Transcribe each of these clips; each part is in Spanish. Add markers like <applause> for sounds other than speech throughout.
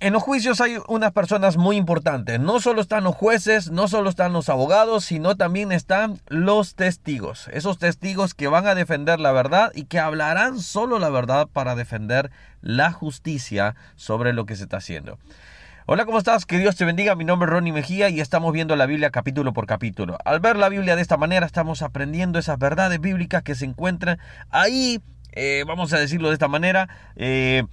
En los juicios hay unas personas muy importantes. No solo están los jueces, no solo están los abogados, sino también están los testigos. Esos testigos que van a defender la verdad y que hablarán solo la verdad para defender la justicia sobre lo que se está haciendo. Hola, ¿cómo estás? Que Dios te bendiga. Mi nombre es Ronnie Mejía y estamos viendo la Biblia capítulo por capítulo. Al ver la Biblia de esta manera, estamos aprendiendo esas verdades bíblicas que se encuentran ahí, eh, vamos a decirlo de esta manera, eh,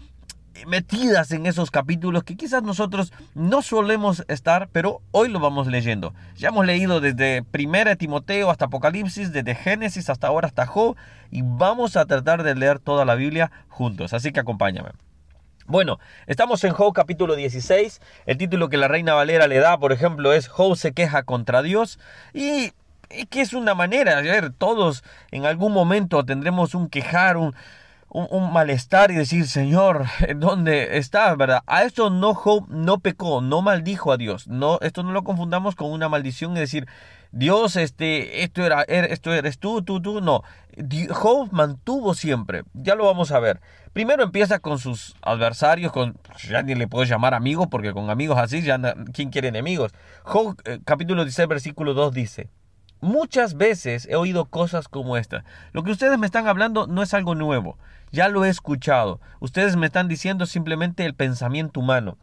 metidas en esos capítulos que quizás nosotros no solemos estar, pero hoy lo vamos leyendo. Ya hemos leído desde 1 Timoteo hasta Apocalipsis, desde Génesis hasta ahora hasta Job, y vamos a tratar de leer toda la Biblia juntos, así que acompáñame. Bueno, estamos en Job capítulo 16. El título que la Reina Valera le da, por ejemplo, es Job se queja contra Dios. Y, que es una manera, a ver, todos en algún momento tendremos un quejar, un, un, malestar y decir, Señor, <laughs> ¿dónde estás? ¿Verdad? A esto no Job no pecó, no maldijo a Dios. No, esto no lo confundamos con una maldición y decir, Dios, este, esto era, er, esto eres tú, tú, tú. No. Job mantuvo siempre. Ya lo vamos a ver. Primero empieza con sus adversarios, con ya ni le puedo llamar amigo, porque con amigos así ya quién quiere enemigos. Job eh, capítulo 16 versículo 2 dice: Muchas veces he oído cosas como esta. Lo que ustedes me están hablando no es algo nuevo. Ya lo he escuchado. Ustedes me están diciendo simplemente el pensamiento humano.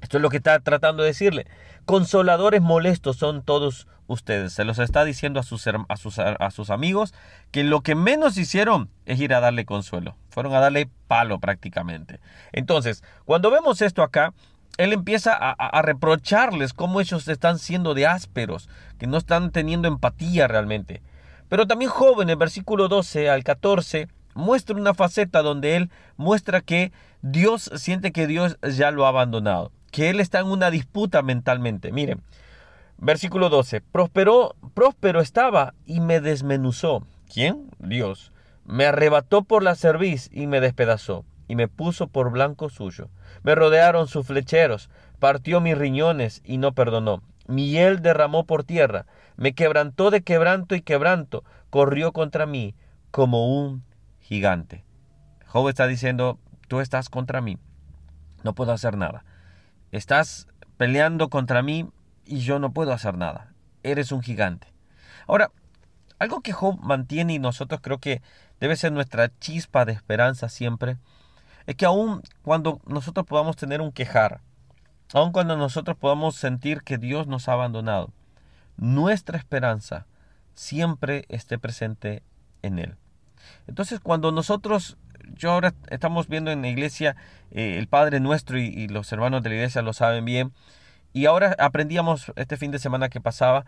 Esto es lo que está tratando de decirle. Consoladores molestos son todos ustedes. Se los está diciendo a sus, a sus, a sus amigos que lo que menos hicieron es ir a darle consuelo. Fueron a darle palo prácticamente. Entonces, cuando vemos esto acá, él empieza a, reprocharles cómo ellos están siendo de ásperos, que no están teniendo empatía realmente. Pero también Job en el versículo 12 al 14 muestra una faceta donde él muestra que Dios siente que Dios ya lo ha abandonado, que él está en una disputa mentalmente. Miren, versículo 12, prosperó, próspero estaba y me desmenuzó. ¿Quién? Dios. Me arrebató por la cerviz y me despedazó y me puso por blanco suyo. Me rodearon sus flecheros, partió mis riñones y no perdonó. Mi hiel derramó por tierra, me quebrantó de quebranto y quebranto, corrió contra mí como un gigante. Job está diciendo, tú estás contra mí, no puedo hacer nada. Estás peleando contra mí y yo no puedo hacer nada. Eres un gigante. Ahora, algo que Job mantiene y nosotros creo que debe ser nuestra chispa de esperanza siempre, es que aun cuando nosotros podamos tener un quejar, aun cuando nosotros podamos sentir que Dios nos ha abandonado, nuestra esperanza siempre esté presente en Él. Entonces, cuando nosotros, yo ahora estamos viendo en la iglesia, eh, el Padre nuestro y, los hermanos de la iglesia lo saben bien, y ahora aprendíamos este fin de semana que pasaba,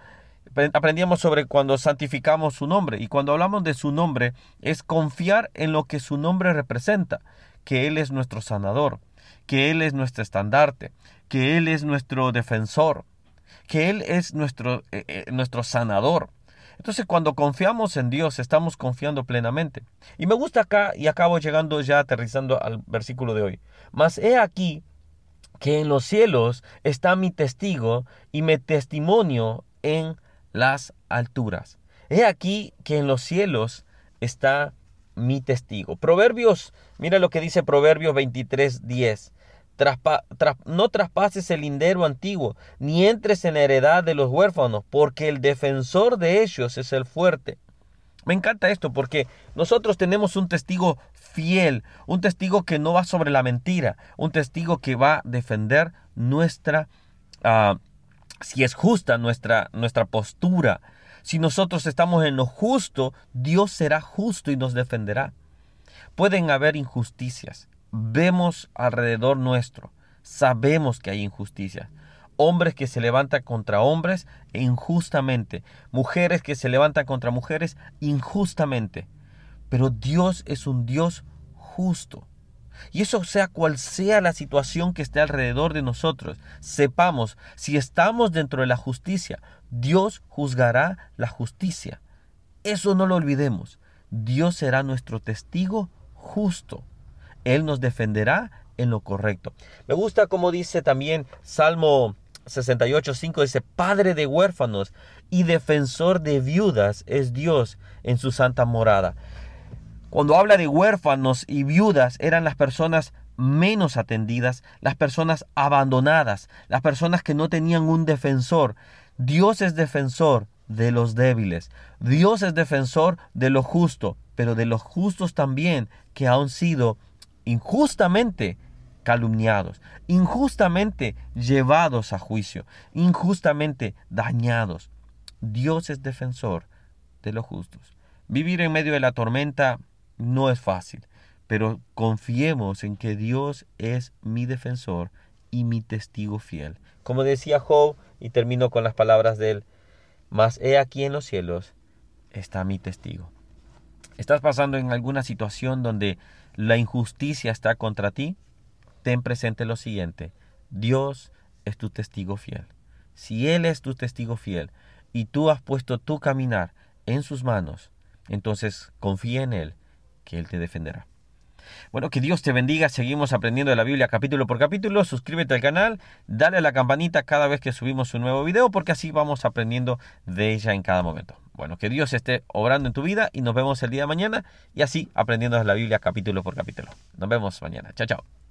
aprendíamos sobre cuando santificamos su nombre, y cuando hablamos de su nombre es confiar en lo que su nombre representa, que Él es nuestro sanador, que Él es nuestro estandarte, que Él es nuestro defensor, que Él es nuestro, eh, eh, nuestro sanador. Entonces cuando confiamos en Dios estamos confiando plenamente. Y me gusta acá y acabo llegando ya aterrizando al versículo de hoy. Mas he aquí que en los cielos está mi testigo y mi testimonio en las alturas. He aquí que en los cielos está mi testigo. Proverbios, mira lo que dice Proverbios 23, 10 no traspases el lindero antiguo, ni entres en la heredad de los huérfanos, porque el defensor de ellos es el fuerte. Me encanta esto porque nosotros tenemos un testigo fiel, un testigo que no va sobre la mentira, un testigo que va a defender nuestra, ah, si es justa nuestra, nuestra postura. Si nosotros estamos en lo justo, Dios será justo y nos defenderá. Pueden haber injusticias, vemos alrededor nuestro, sabemos que hay injusticia. Hombres que se levantan contra hombres injustamente. Mujeres que se levantan contra mujeres injustamente. Pero Dios es un Dios justo. Y eso sea cual sea la situación que esté alrededor de nosotros, sepamos, si estamos dentro de la justicia, Dios juzgará la justicia. Eso no lo olvidemos. Dios será nuestro testigo justo. Él nos defenderá en lo correcto. Me gusta como dice también Salmo 68.5, dice, Padre de huérfanos y defensor de viudas es Dios en su santa morada. Cuando habla de huérfanos y viudas, eran las personas menos atendidas, las personas abandonadas, las personas que no tenían un defensor. Dios es defensor de los débiles. Dios es defensor de lo justo, pero de los justos también que han sido injustamente calumniados, injustamente llevados a juicio, injustamente dañados. Dios es defensor de los justos. Vivir en medio de la tormenta no es fácil, pero confiemos en que Dios es mi defensor y mi testigo fiel. Como decía Job, y termino con las palabras de él, mas he aquí en los cielos está mi testigo. ¿Estás pasando en alguna situación donde la injusticia está contra ti? Ten presente lo siguiente, Dios es tu testigo fiel. Si Él es tu testigo fiel y tú has puesto tu caminar en sus manos, entonces confía en Él, que Él te defenderá. Bueno, que Dios te bendiga. Seguimos aprendiendo de la Biblia capítulo por capítulo. Suscríbete al canal, dale a la campanita cada vez que subimos un nuevo video porque así vamos aprendiendo de ella en cada momento. Bueno, que Dios esté obrando en tu vida y nos vemos el día de mañana y así aprendiendo de la Biblia capítulo por capítulo. Nos vemos mañana. Chao, chao.